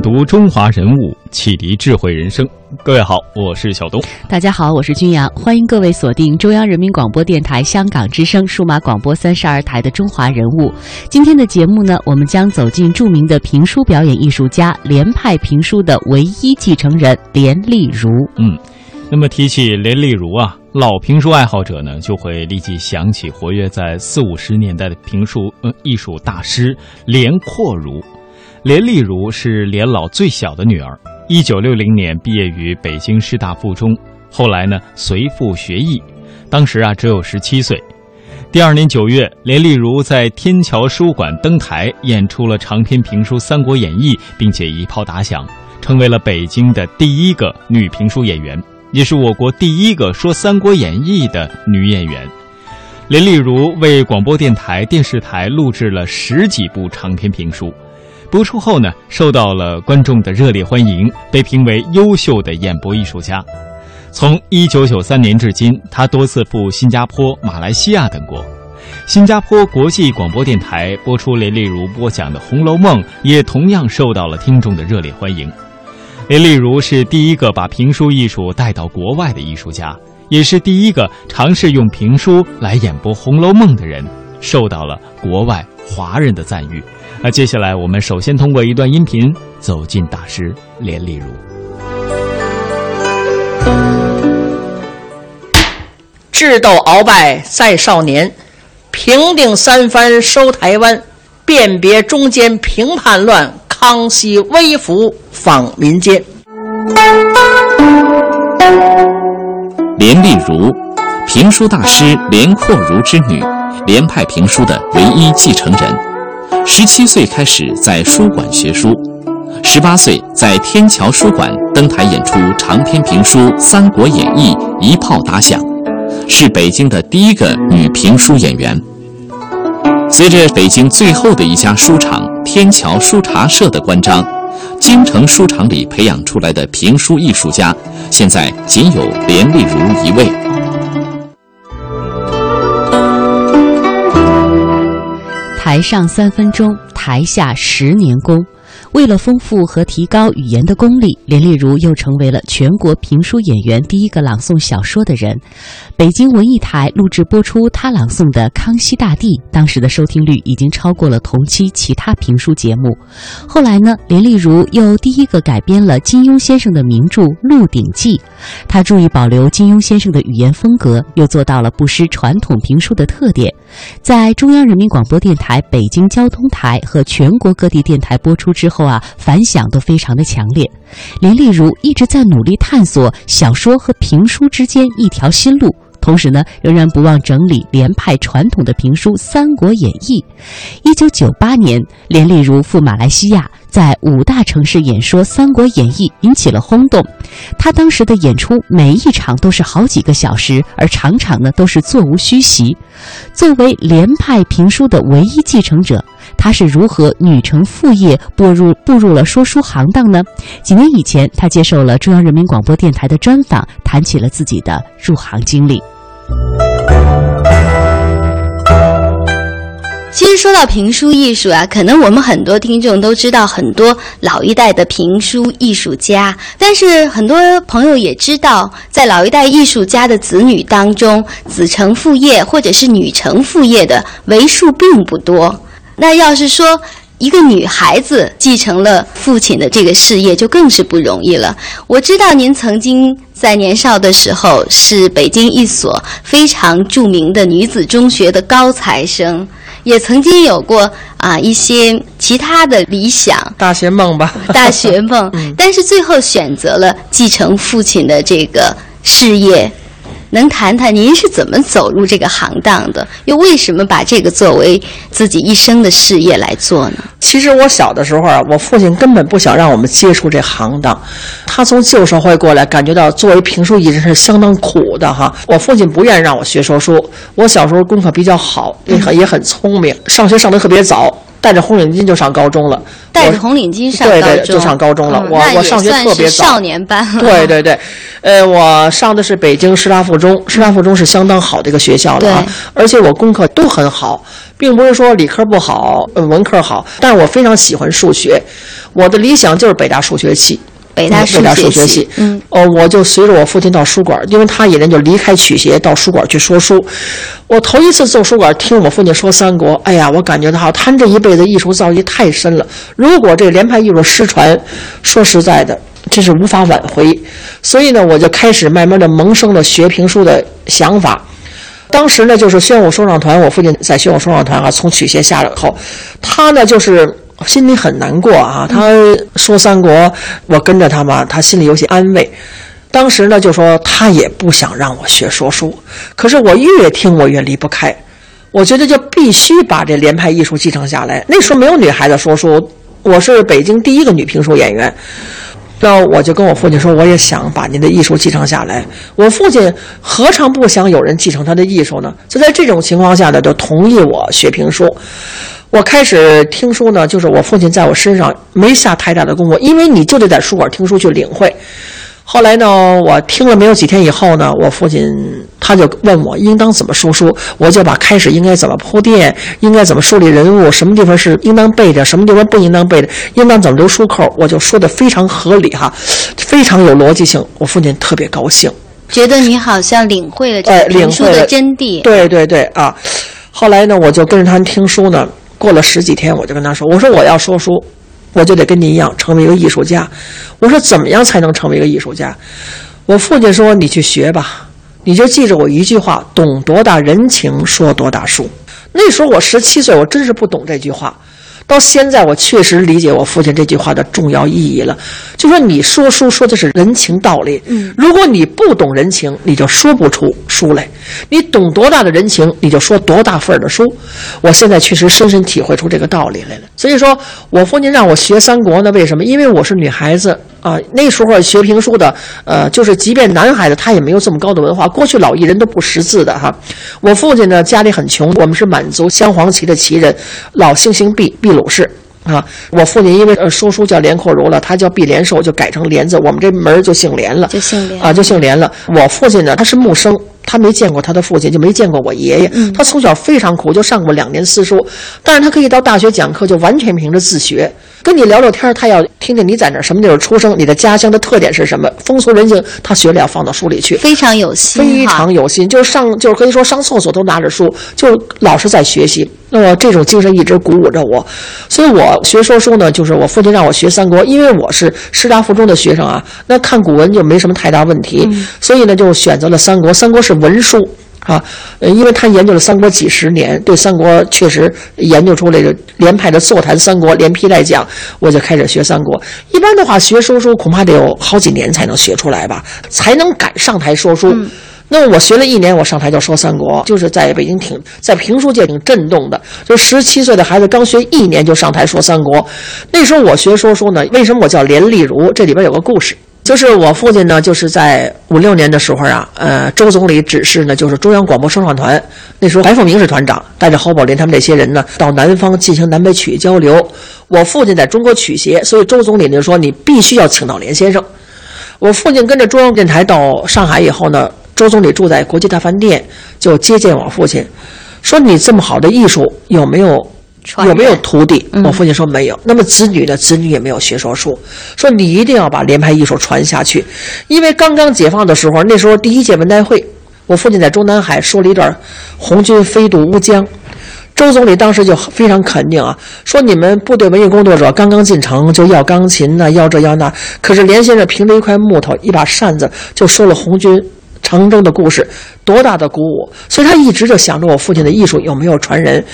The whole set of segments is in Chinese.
品读中华人物，启迪智慧人生。各位好，我是小东。大家好，我是君阳，欢迎各位锁定中央人民广播电台香港之声数码广播三十二台的《中华人物》。今天的节目呢，我们将走进著名的评书表演艺术家连派评书的唯一继承人连丽如。嗯，那么提起连丽如啊，老评书爱好者呢就会立即想起活跃在四五十年代的评书呃艺术大师连阔如。连丽如是连老最小的女儿，一九六零年毕业于北京师大附中，后来呢随父学艺，当时啊只有十七岁。第二年九月，连丽如在天桥书馆登台演出了长篇评书《三国演义》，并且一炮打响，成为了北京的第一个女评书演员，也是我国第一个说《三国演义》的女演员。连丽如为广播电台、电视台录制了十几部长篇评书。播出后呢，受到了观众的热烈欢迎，被评为优秀的演播艺术家。从一九九三年至今，他多次赴新加坡、马来西亚等国。新加坡国际广播电台播出林丽如播讲的《红楼梦》，也同样受到了听众的热烈欢迎。林丽如是第一个把评书艺术带到国外的艺术家，也是第一个尝试用评书来演播《红楼梦》的人，受到了国外华人的赞誉。那接下来，我们首先通过一段音频走进大师连丽如。智斗鳌拜在少年，平定三藩收台湾，辨别中间平叛乱，康熙微服访民间。连丽如，评书大师连阔如之女，连派评书的唯一继承人。十七岁开始在书馆学书，十八岁在天桥书馆登台演出长篇评书《三国演义》，一炮打响，是北京的第一个女评书演员。随着北京最后的一家书场天桥书茶社的关张，京城书场里培养出来的评书艺术家，现在仅有连丽如一位。台上三分钟，台下十年功。为了丰富和提高语言的功力，连丽如又成为了全国评书演员第一个朗诵小说的人。北京文艺台录制播出她朗诵的《康熙大帝》，当时的收听率已经超过了同期其他评书节目。后来呢，连丽如又第一个改编了金庸先生的名著《鹿鼎记》，她注意保留金庸先生的语言风格，又做到了不失传统评书的特点。在中央人民广播电台、北京交通台和全国各地电台播出之后啊，反响都非常的强烈。连丽如一直在努力探索小说和评书之间一条新路。同时呢，仍然不忘整理连派传统的评书《三国演义》。一九九八年，连丽如赴马来西亚，在五大城市演说《三国演义》，引起了轰动。他当时的演出每一场都是好几个小时，而场场呢都是座无虚席。作为连派评书的唯一继承者，他是如何女承父业步入步入了说书行当呢？几年以前，他接受了中央人民广播电台的专访，谈起了自己的入行经历。其实说到评书艺术啊，可能我们很多听众都知道很多老一代的评书艺术家，但是很多朋友也知道，在老一代艺术家的子女当中，子承父业或者是女承父业的为数并不多。那要是说一个女孩子继承了父亲的这个事业，就更是不容易了。我知道您曾经在年少的时候是北京一所非常著名的女子中学的高材生。也曾经有过啊一些其他的理想，大学梦吧，大学梦，但是最后选择了继承父亲的这个事业。能谈谈您是怎么走入这个行当的？又为什么把这个作为自己一生的事业来做呢？其实我小的时候啊，我父亲根本不想让我们接触这行当，他从旧社会过来，感觉到作为评书艺人是相当苦的哈。我父亲不愿意让我学说书，我小时候功课比较好，也很也很聪明，上学上的特别早，戴着红领巾就上高中了。戴着红领巾上对对，就上高中了。嗯我我上学特别早，少年班。对对对，呃，我上的是北京师大附中，师大附中是相当好的一个学校了啊，而且我功课都很好，并不是说理科不好，呃，文科好，但是我非常喜欢数学，我的理想就是北大数学系。北大北大数学系，嗯，哦，我就随着我父亲到书馆，因为他一人就离开曲协到书馆去说书。我头一次走书馆听我父亲说三国，哎呀，我感觉到他这一辈子艺术造诣太深了。如果这连派艺术失传，说实在的，这是无法挽回。所以呢，我就开始慢慢的萌生了学评书的想法。当时呢，就是宣武说唱团，我父亲在宣武说唱团啊，从曲协下来以后，他呢就是心里很难过啊。他说三国，我跟着他嘛，他心里有些安慰。当时呢，就说他也不想让我学说书，可是我越听我越离不开，我觉得就必须把这连派艺术继承下来。那时候没有女孩子说书，我是北京第一个女评书演员。那我就跟我父亲说，我也想把您的艺术继承下来。我父亲何尝不想有人继承他的艺术呢？就在这种情况下呢，就同意我学评书。我开始听书呢，就是我父亲在我身上没下太大的功夫，因为你就得在书馆听书去领会。后来呢，我听了没有几天以后呢，我父亲他就问我应当怎么说书，我就把开始应该怎么铺垫，应该怎么树立人物，什么地方是应当背的，什么地方不应当背的，应当怎么留书扣，我就说的非常合理哈，非常有逻辑性。我父亲特别高兴。觉得你好像领会了这哎个书的领会了真谛。对对对啊！后来呢，我就跟着他听书呢。过了十几天，我就跟他说：“我说我要说书，我就得跟您一样成为一个艺术家。我说怎么样才能成为一个艺术家？”我父亲说：“你去学吧，你就记着我一句话：懂多大人情，说多大数。”那时候我十七岁，我真是不懂这句话。到现在，我确实理解我父亲这句话的重要意义了。就说你说书说的是人情道理，嗯，如果你不懂人情，你就说不出书来；你懂多大的人情，你就说多大份儿的书。我现在确实深深体会出这个道理来了。所以说我父亲让我学三国呢，为什么？因为我是女孩子啊。那时候学评书的，呃，就是即便男孩子他也没有这么高的文化。过去老艺人都不识字的哈。我父亲呢家里很穷，我们是满族镶黄旗的旗人，老姓姓毕，毕鲁氏。啊，我父亲因为呃说书叫连阔如了，他叫毕连寿，就改成连字，我们这门儿就姓连了，就姓连啊，就姓连了。我父亲呢，他是木生，他没见过他的父亲，就没见过我爷爷。他从小非常苦，就上过两年私塾，但是他可以到大学讲课，就完全凭着自学。跟你聊聊天儿，他要听听你在哪儿什么地方出生，你的家乡的特点是什么，风俗人情，他学了要放到书里去。非常有心非常有心，就是上就是可以说上厕所都拿着书，就老是在学习。那么这种精神一直鼓舞着我，所以我学说书呢，就是我父亲让我学三国，因为我是师大附中的学生啊，那看古文就没什么太大问题，所以呢就选择了三国。三国是文书。啊，呃，因为他研究了三国几十年，对三国确实研究出来个连派的座谈三国，连批带讲，我就开始学三国。一般的话，学说书恐怕得有好几年才能学出来吧，才能敢上台说书。那么我学了一年，我上台就说三国，就是在北京挺在评书界挺震动的。就十七岁的孩子刚学一年就上台说三国，那时候我学说书呢，为什么我叫连丽如？这里边有个故事。就是我父亲呢，就是在五六年的时候啊，呃，周总理指示呢，就是中央广播说唱团，那时候白凤鸣是团长，带着侯宝林他们这些人呢，到南方进行南北曲艺交流。我父亲在中国曲协，所以周总理就说你必须要请到连先生。我父亲跟着中央电台到上海以后呢，周总理住在国际大饭店，就接见我父亲，说你这么好的艺术有没有有没有徒弟？嗯我父亲说没有。那么子女呢？子女也没有学说书，说你一定要把连排艺术传下去，因为刚刚解放的时候，那时候第一届文代会，我父亲在中南海说了一段“红军飞渡乌江”。周总理当时就非常肯定啊，说你们部队文艺工作者刚刚进城就要钢琴呐、要这要那，可是连先生凭着一块木头、一把扇子就说了红军长征的故事，多大的鼓舞！所以他一直就想着我父亲的艺术有没有传人。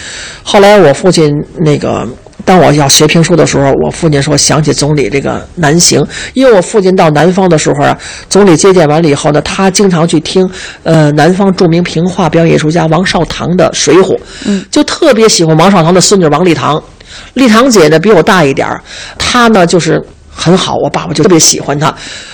后来我父亲那个。当我要学评书的时候，我父亲说想起总理这个南行，因为我父亲到南方的时候啊，总理接见完了以后呢，他经常去听呃南方著名评话表演艺术家王少堂的《水浒》，嗯，就特别喜欢王少堂的孙女王丽堂。丽堂姐呢比我大一点儿，她呢就是很好，我爸爸就特别喜欢他。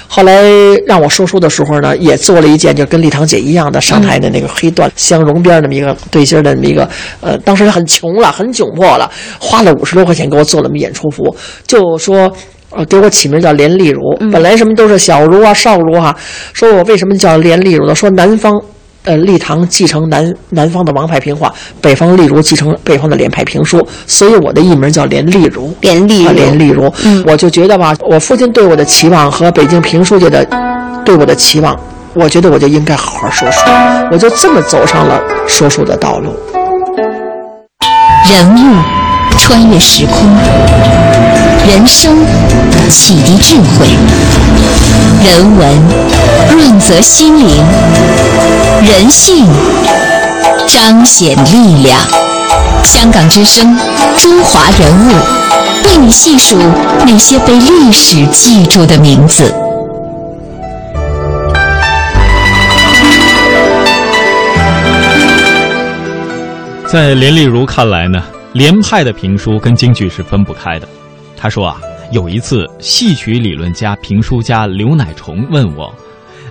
后来让我说书的时候呢，也做了一件就跟丽堂姐一样的上台的那个黑缎镶绒边那么一个对襟的那么一个，呃，当时很穷了，很窘迫了，花了五十多块钱给我做了么演出服，就说。呃，给我起名叫连丽如，本来什么都是小如啊、少如啊，说我为什么叫连丽如呢？说南方，呃，立堂继承南南方的王牌评话，北方例如继承北方的连派评书，所以我的艺名叫连丽如。连丽如，连丽如，我就觉得吧，我父亲对我的期望和北京评书界的对我的期望，我觉得我就应该好好说书，我就这么走上了说书的道路。人物穿越时空，人生启迪智慧，人文润泽心灵，人性彰显力量。香港之声，中华人物，为你细数那些被历史记住的名字。在连丽如看来呢，连派的评书跟京剧是分不开的。他说啊，有一次戏曲理论家、评书家刘乃崇问我，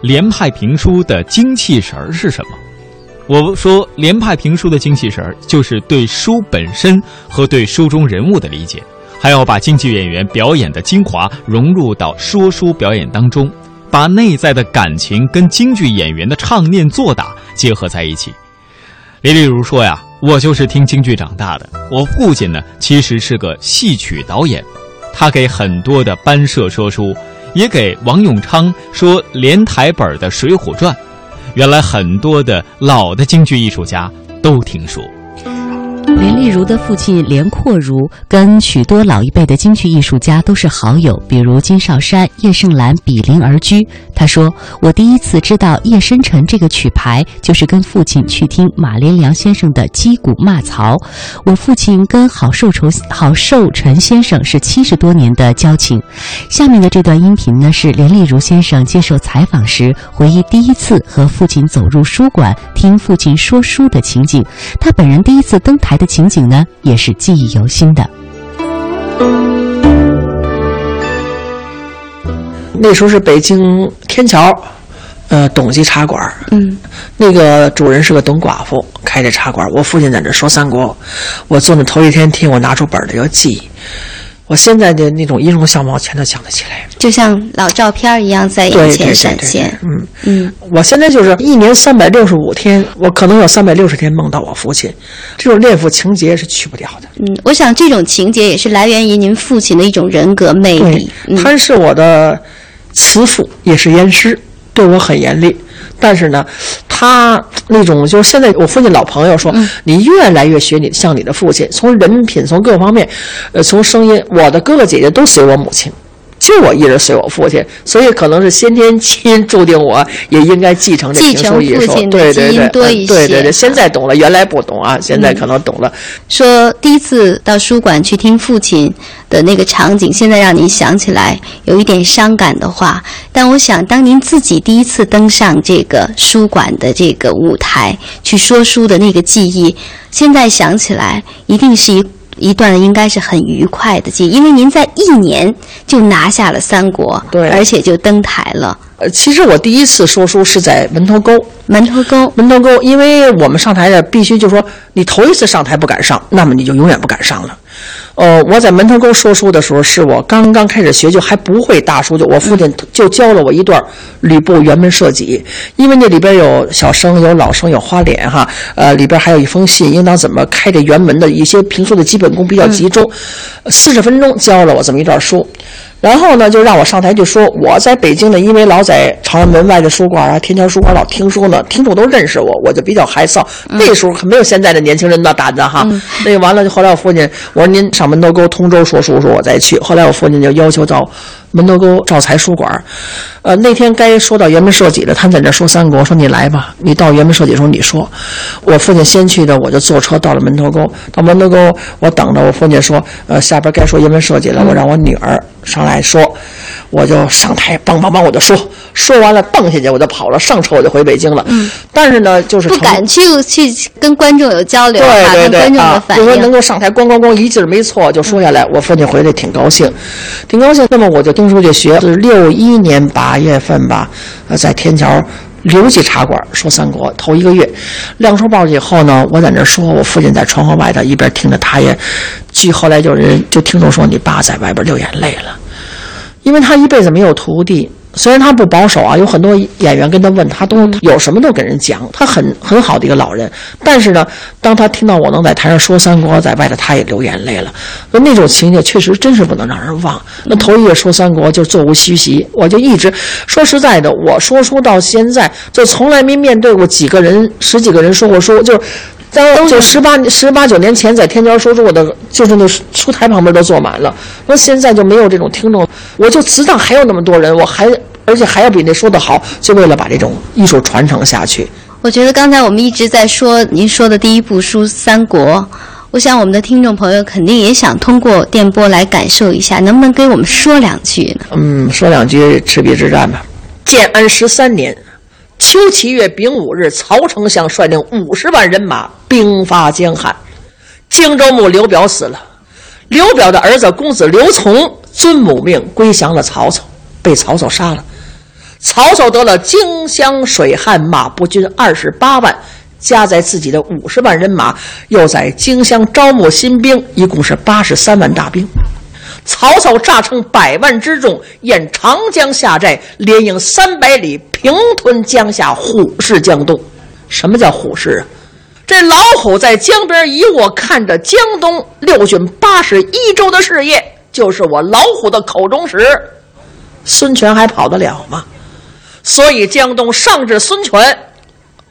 连派评书的精气神儿是什么？我说，连派评书的精气神儿就是对书本身和对书中人物的理解，还要把京剧演员表演的精华融入到说书表演当中，把内在的感情跟京剧演员的唱念做打结合在一起。李丽如说呀。我就是听京剧长大的。我父亲呢，其实是个戏曲导演，他给很多的班社说书，也给王永昌说连台本的《水浒传》。原来很多的老的京剧艺术家都听说。连丽如的父亲连阔如跟许多老一辈的京剧艺术家都是好友，比如金少山、叶盛兰比邻而居。他说：“我第一次知道《夜深沉》这个曲牌，就是跟父亲去听马连良先生的击鼓骂曹。我父亲跟郝寿筹、郝寿臣先生是七十多年的交情。”下面的这段音频呢，是连丽如先生接受采访时回忆第一次和父亲走入书馆听父亲说书的情景。他本人第一次登台。的情景呢，也是记忆犹新的。那时候是北京天桥，呃，董记茶馆。嗯，那个主人是个董寡妇，开着茶馆。我父亲在那说三国，我坐那头一天听，我拿出本来要记。我现在的那种音容相貌全都想得起来，就像老照片一样在眼前闪现。嗯嗯，我现在就是一年三百六十五天，我可能有三百六十天梦到我父亲，这种恋父情节是去不掉的。嗯，我想这种情节也是来源于您父亲的一种人格魅力。他是我的慈父，也是严师，对我很严厉。但是呢，他那种就是现在我父亲老朋友说，你越来越学你像你的父亲，从人品从各方面，呃，从声音，我的哥哥姐姐都随我母亲。就我一人随我父亲，所以可能是先天基因注定我也应该继承这评书艺术。对对对，对对对，现在懂了，原来不懂啊，现在可能懂了。说第一次到书馆去听父亲的那个场景，现在让您想起来有一点伤感的话，但我想当您自己第一次登上这个书馆的这个舞台去说书的那个记忆，现在想起来一定是一。一段应该是很愉快的记忆，因为您在一年就拿下了三国，对，而且就登台了。呃，其实我第一次说书是在门头沟。门头沟，门头沟，因为我们上台的必须就说，你头一次上台不敢上，那么你就永远不敢上了。呃，我在门头沟说书的时候，是我刚刚开始学，就还不会大书，就我父亲就教了我一段吕布辕门射戟，因为那里边有小生，有老生，有花脸哈，呃，里边还有一封信，应当怎么开这辕门的一些评书的基本功比较集中，四十分钟教了我这么一段书。然后呢，就让我上台去说，我在北京呢，因为老在朝阳门外的书馆啊、天桥书馆老听书呢，听众都认识我，我就比较害臊。那时候可没有现在的年轻人那胆子哈。那完了，后来我父亲我说您上门头沟通州说书，说我再去。后来我父亲就要求到。门头沟兆才书馆，呃，那天该说到辕门射戟了，他们在那说三国，说你来吧，你到辕门射戟时候你说。我父亲先去的，我就坐车到了门头沟。到门头沟，我等着我父亲说，呃，下边该说辕门射戟了，我让我女儿上来说，我就上台，梆梆梆，我就说，说完了蹦下去，我就跑了，上车我就回北京了。嗯。但是呢，就是不敢去去跟观众有交流，对对对啊，就说能够上台咣咣咣一劲儿没错就说下来，我父亲回来挺高兴，挺高兴。那么我就。听书去学，是六一年八八月份吧，呃，在天桥刘记茶馆说三国，头一个月亮出报以后呢，我在那说，我父亲在窗户外头一边听着，他也，据后来有人就听众说，你爸在外边流眼泪了，因为他一辈子没有徒弟。虽然他不保守啊，有很多演员跟他问他都有什么都给人讲，他很很好的一个老人。但是呢，当他听到我能在台上说三国，在外头他也流眼泪了。那那种情节确实真是不能让人忘。那头一个说三国就座无虚席，我就一直说实在的，我说书到现在就从来没面对过几个人十几个人说过书，就。当就十八十八九年前在天桥说书，我的就是那书台旁边都坐满了。那现在就没有这种听众，我就知道还有那么多人，我还而且还要比那说的好，就为了把这种艺术传承下去。我觉得刚才我们一直在说您说的第一部书《三国》，我想我们的听众朋友肯定也想通过电波来感受一下，能不能给我们说两句呢？嗯，说两句赤壁之战吧。建安十三年。秋七月丙午日，曹丞相率领五十万人马兵发江汉，荆州牧刘表死了，刘表的儿子公子刘琮遵母命归降了曹操，被曹操杀了。曹操得了荆襄水旱马步军二十八万，加在自己的五十万人马，又在荆襄招募新兵，一共是八十三万大兵。曹操诈称百万之众，沿长江下寨，连营三百里，平吞江夏，虎视江东。什么叫虎视啊？这老虎在江边一卧，看着江东六郡八十一州的事业，就是我老虎的口中食。孙权还跑得了吗？所以江东上至孙权，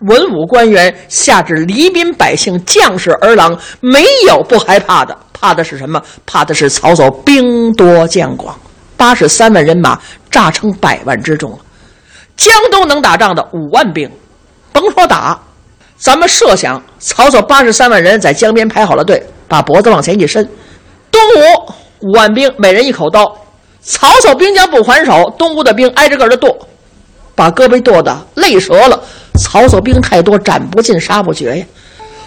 文武官员，下至黎民百姓、将士儿郎，没有不害怕的。怕的是什么？怕的是曹操兵多将广，八十三万人马，诈称百万之众。江东能打仗的五万兵，甭说打，咱们设想曹操八十三万人在江边排好了队，把脖子往前一伸，东吴五万兵，每人一口刀，曹操兵将不还手，东吴的兵挨着个的剁，把胳膊剁的累折了。曹操兵太多，斩不尽，杀不绝呀。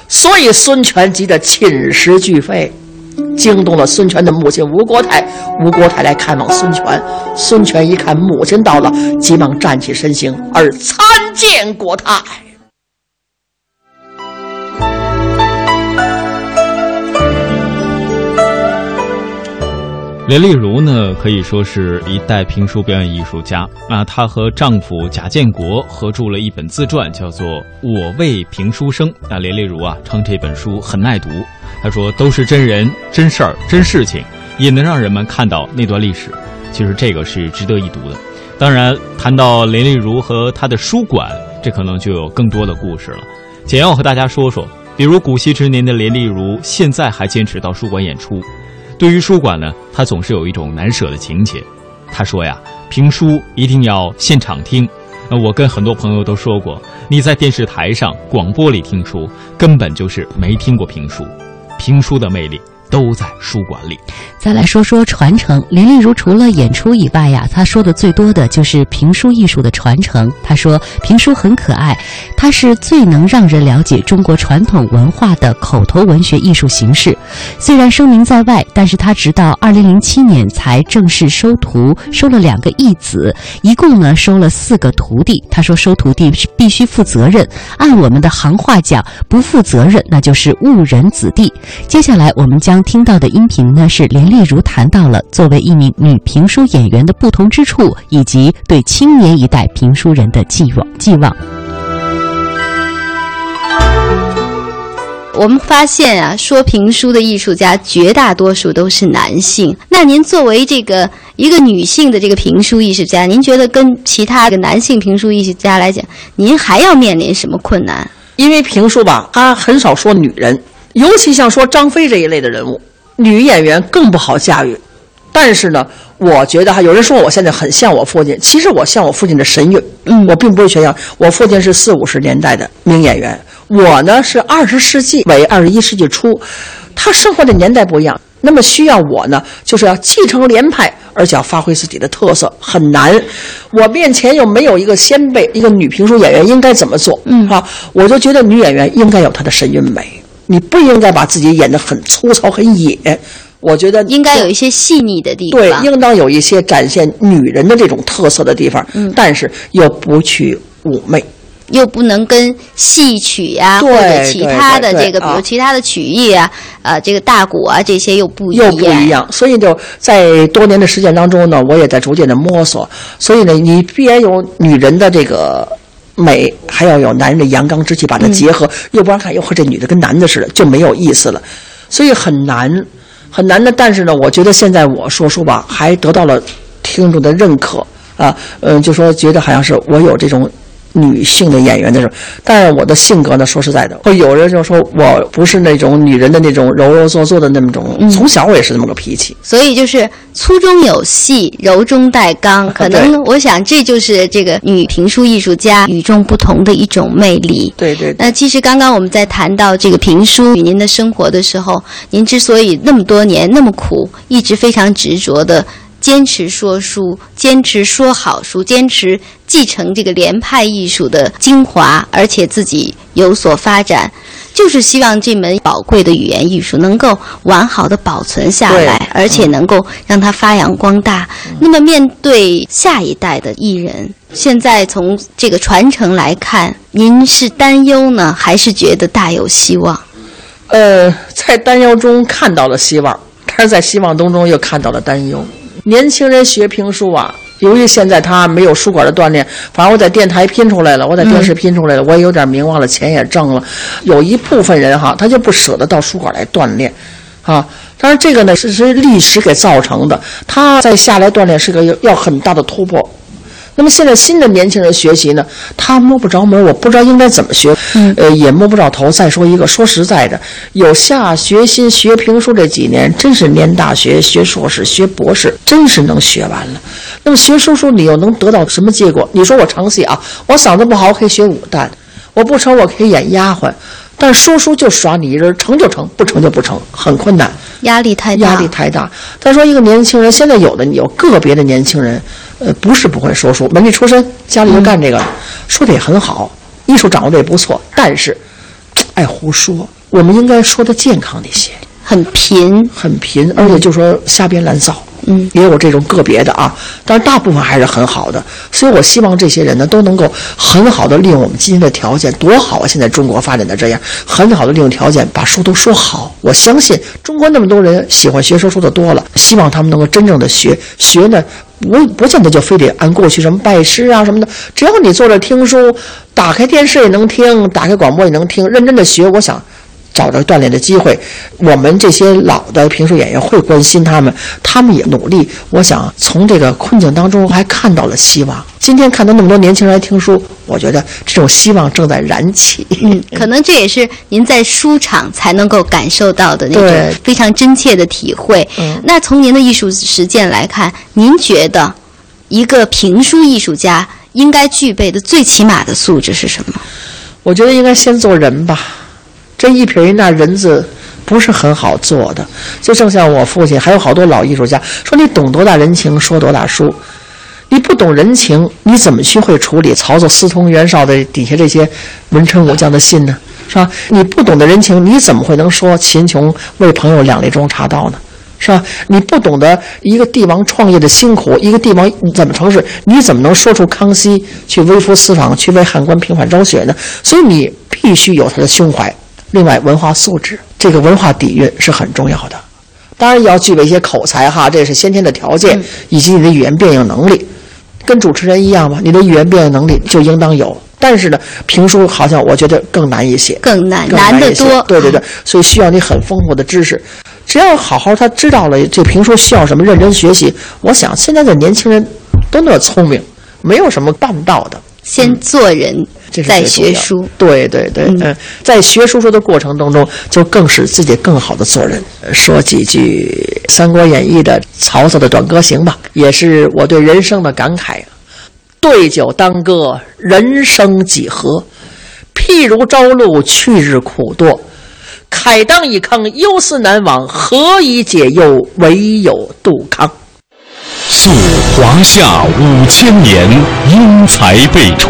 所以孙权急得寝食俱废。惊动了孙权的母亲吴国太，吴国太来看望孙权。孙权一看母亲到了，急忙站起身形，而参见国太。连丽如呢，可以说是一代评书表演艺术家。那她和丈夫贾建国合著了一本自传，叫做《我为评书生》。那连丽如啊，称这本书很耐读。她说：“都是真人、真事儿、真事情，也能让人们看到那段历史。其实这个是值得一读的。当然，谈到连丽如和她的书馆，这可能就有更多的故事了。简要和大家说说，比如古稀之年的连丽如，现在还坚持到书馆演出。”对于书馆呢，他总是有一种难舍的情结。他说呀，评书一定要现场听。那我跟很多朋友都说过，你在电视台上、广播里听书，根本就是没听过评书。评书的魅力。都在书馆里。再来说说传承，林丽如除了演出以外呀，她说的最多的就是评书艺术的传承。她说评书很可爱，它是最能让人了解中国传统文化的口头文学艺术形式。虽然声名在外，但是她直到二零零七年才正式收徒，收了两个义子，一共呢收了四个徒弟。她说收徒弟是必须负责任，按我们的行话讲，不负责任那就是误人子弟。接下来我们将。听到的音频呢，是连丽如谈到了作为一名女评书演员的不同之处，以及对青年一代评书人的寄望。寄望。我们发现啊，说评书的艺术家绝大多数都是男性。那您作为这个一个女性的这个评书艺术家，您觉得跟其他的男性评书艺术家来讲，您还要面临什么困难？因为评书吧，他很少说女人。尤其像说张飞这一类的人物，女演员更不好驾驭。但是呢，我觉得哈，有人说我现在很像我父亲，其实我像我父亲的神韵。嗯，我并不是炫耀。我父亲是四五十年代的名演员，我呢是二十世纪尾二十一世纪初，他生活的年代不一样。那么需要我呢，就是要继承连派，而且要发挥自己的特色，很难。我面前又没有一个先辈，一个女评书演员应该怎么做？嗯，哈，我就觉得女演员应该有她的神韵美。你不应该把自己演得很粗糙、很野。我觉得应该有一些细腻的地方对，应当有一些展现女人的这种特色的地方，嗯但是又不去妩媚。又不能跟戏曲呀、对或者其他的这个，比如其他的曲艺啊，呃，这个大鼓啊这些又不一样。又不一样，所以就在多年的实践当中呢，我也在逐渐的摸索。所以呢，你必然有女人的这个美，还要有男人的阳刚之气，把它结合，要不然看，哟呵，这女的跟男的似的，就没有意思了。所以很难，很难的。但是呢，我觉得现在我说书吧，还得到了听众的认可啊，嗯，就说觉得好像是我有这种。女性的演员的时候，但是我的性格呢，说实在的，会有人就说我不是那种女人的那种柔柔作作的那种，从小我也是那么个脾气。所以就是粗中有细，柔中带刚，可能我想这就是这个女评书艺术家与众不同的一种魅力。对对对那其实刚刚我们在谈到这个评书与您的生活的时候，您之所以那么多年那么苦，一直非常执着的坚持说书，坚持说好书，坚持继承这个连派艺术的精华，而且自己有所发展。就是希望这门宝贵的语言艺术能够完好的保存下来，而且能够让它发扬光大。那么，面对下一代的艺人，现在从这个传承来看，您是担忧呢，还是觉得大有希望？呃，在担忧中看到了希望，但是在希望当中又看到了担忧。年轻人学评书啊，由于现在他没有书馆的锻炼，反正我在电台拼出来了，我在电视拼出来了，我也有点名望了，钱也挣了。有一部分人哈，他就不舍得到书馆来锻炼，啊，但是这个呢是是历史给造成的，他在下来锻炼是个要要很大的突破。那么现在新的年轻人学习呢，他摸不着门，我不知道应该怎么学，呃，也摸不着头。再说一个，说实在的，有下决心学评书这几年，真是念大学、学硕士、学博士，真是能学完了。那么学说书，你又能得到什么结果？你说我唱戏啊，我嗓子不好，我可以学武旦；我不成，我可以演丫鬟。但是说书就耍你一人，成就成，不成就不成，很困难。压力太大，压力太大。再说一个年轻人，现在有的有个别的年轻人，呃，不是不会说书，文艺出身，家里就干这个，说的也很好，艺术掌握的也不错，但是爱胡说。我们应该说的健康一些，很贫，很贫，而且就说瞎编乱造。嗯，也有这种个别的啊，但是大部分还是很好的。所以我希望这些人呢，都能够很好的利用我们今天的条件，多好啊！现在中国发展的这样，很好的利用条件，把书都说好。我相信中国那么多人喜欢学说书的多了，希望他们能够真正的学学呢，不不见得就非得按过去什么拜师啊什么的，只要你坐着听书，打开电视也能听，打开广播也能听，认真的学，我想。找着锻炼的机会，我们这些老的评书演员会关心他们，他们也努力。我想从这个困境当中还看到了希望。今天看到那么多年轻人来听书，我觉得这种希望正在燃起。嗯，可能这也是您在书场才能够感受到的那种非常真切的体会。嗯那从您的艺术实践来看，您觉得一个评书艺术家应该具备的最起码的素质是什么？我觉得应该先做人吧，这一撇一捺人字不是很好做的。就正像我父亲，还有好多老艺术家说：“你懂多大人情，说多大书。你不懂人情，你怎么去会处理曹操、私通、袁绍的底下这些文臣武将的信呢？是吧？你不懂得人情，你怎么会能说秦琼为朋友两肋中插刀呢？”是吧？你不懂得一个帝王创业的辛苦，一个帝王怎么成事，你怎么能说出康熙去微服私访，去为汉官平反昭雪呢？所以你必须有他的胸怀。另外，文化素质，这个文化底蕴是很重要的。当然也要具备一些口才哈，这是先天的条件，以及你的语言变应能力。跟主持人一样嘛，你的语言变应能力就应当有。但是呢，评书好像我觉得更难一些，更难，更难得多。对对对，所以需要你很丰富的知识。只要好好他知道了这评书需要什么，认真学习。我想现在的年轻人都那么聪明，没有什么办不到的。先做人，这是再最重要学书。对对对，嗯嗯，在学书说的过程当中，就更使自己更好的做人。呃说几句《三国演义》的曹操的短歌行吧，也是我对人生的感慨。对酒当歌，人生几何？譬如朝露，去日苦多。慨当以慷，忧思难忘。何以解忧？唯有杜康。溯华夏五千年，英才辈出；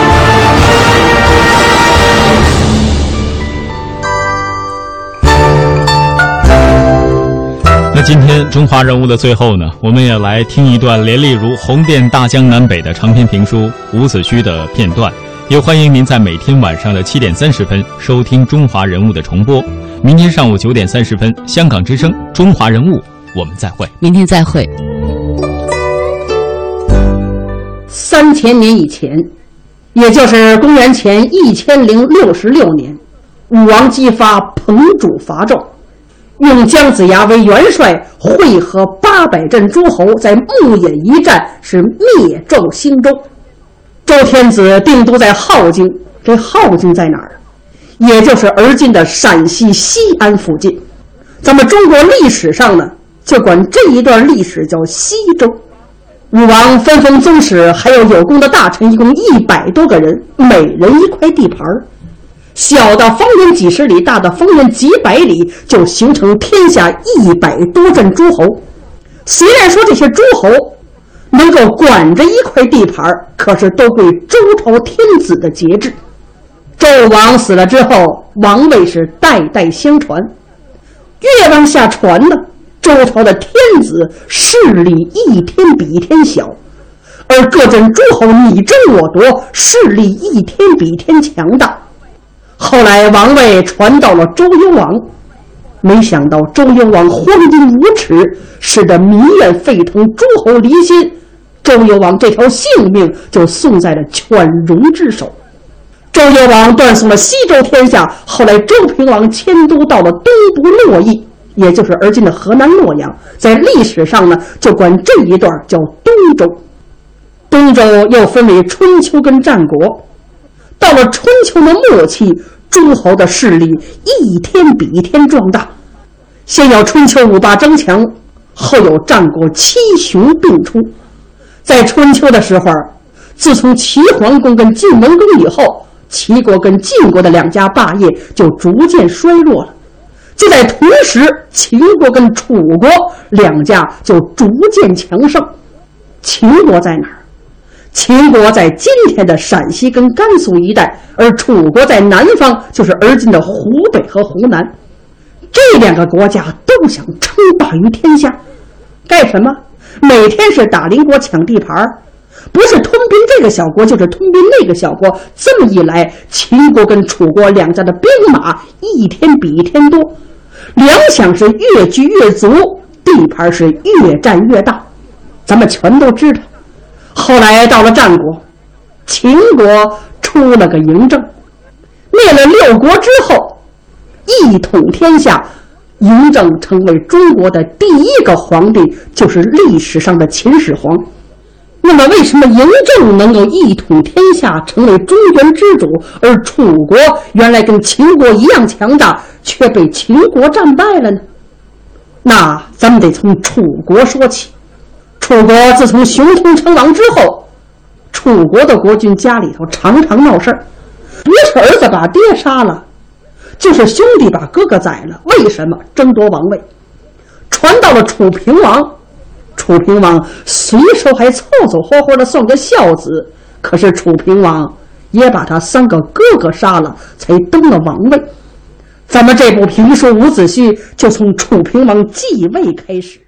中华人物的最后呢，我们也来听一段连丽如红遍大江南北的长篇评书《伍子胥》的片段。也欢迎您在每天晚上的七点三十分收听《中华人物》的重播。明天上午九点三十分，香港之声《中华人物》，我们再会。明天再会。三千年以前，也就是公元前一千零六十六年，武王姬发彭主伐纣，用姜子牙为元帅，会合八百镇诸侯，在牧野一战，是灭纣兴周。周天子定都在镐京，这镐京在哪儿？也就是而今的陕西西安附近。咱们中国历史上呢，就管这一段历史叫西周。武王分封宗室，还有有功的大臣，一共一百多个人，每人一块地盘儿，小到方圆几十里，大到方圆几百里，就形成天下一百多镇诸侯。虽然说这些诸侯能够管着一块地盘，可是都归周朝天子的节制。纣王死了之后，王位是代代相传，越往下传呢。周朝的天子势力一天比一天小，而各镇诸侯你争我夺，势力一天比一天强大。后来王位传到了周幽王，没想到周幽王荒淫无耻，使得民怨沸腾，诸侯离心。周幽王这条性命就送在了犬戎之手。周幽王断送了西周天下，后来周平王迁都到了东部洛邑。也就是而今的河南洛阳，在历史上呢，就管这一段叫东周。东周又分为春秋跟战国。到了春秋的末期，诸侯的势力一天比一天壮大。先有春秋五霸争强，后有战国七雄并出。在春秋的时候，自从齐桓公跟晋文公以后，齐国跟晋国的两家霸业就逐渐衰弱了。就在同时，秦国跟楚国两家就逐渐强盛。秦国在哪儿？秦国在今天的陕西跟甘肃一带，而楚国在南方，就是而今的湖北和湖南。这两个国家都想称霸于天下，干什么？每天是打邻国抢地盘儿不是吞并这个小国，就是吞并那个小国。这么一来，秦国跟楚国两家的兵马一天比一天多，粮饷是越聚越足，地盘是越占越大。咱们全都知道。后来到了战国，秦国出了个嬴政，灭了六国之后，一统天下。嬴政成为中国的第一个皇帝，就是历史上的秦始皇。那么，为什么嬴政能够一统天下，成为中原之主，而楚国原来跟秦国一样强大，却被秦国战败了呢？那咱们得从楚国说起。楚国自从熊通称王之后，楚国的国君家里头常常闹事儿，不是儿子把爹杀了。就是兄弟把哥哥宰了，为什么争夺王位？传到了楚平王，楚平王随手还凑凑合合的算个孝子，可是楚平王也把他三个哥哥杀了，才登了王位。咱们这部评书《伍子胥》就从楚平王继位开始。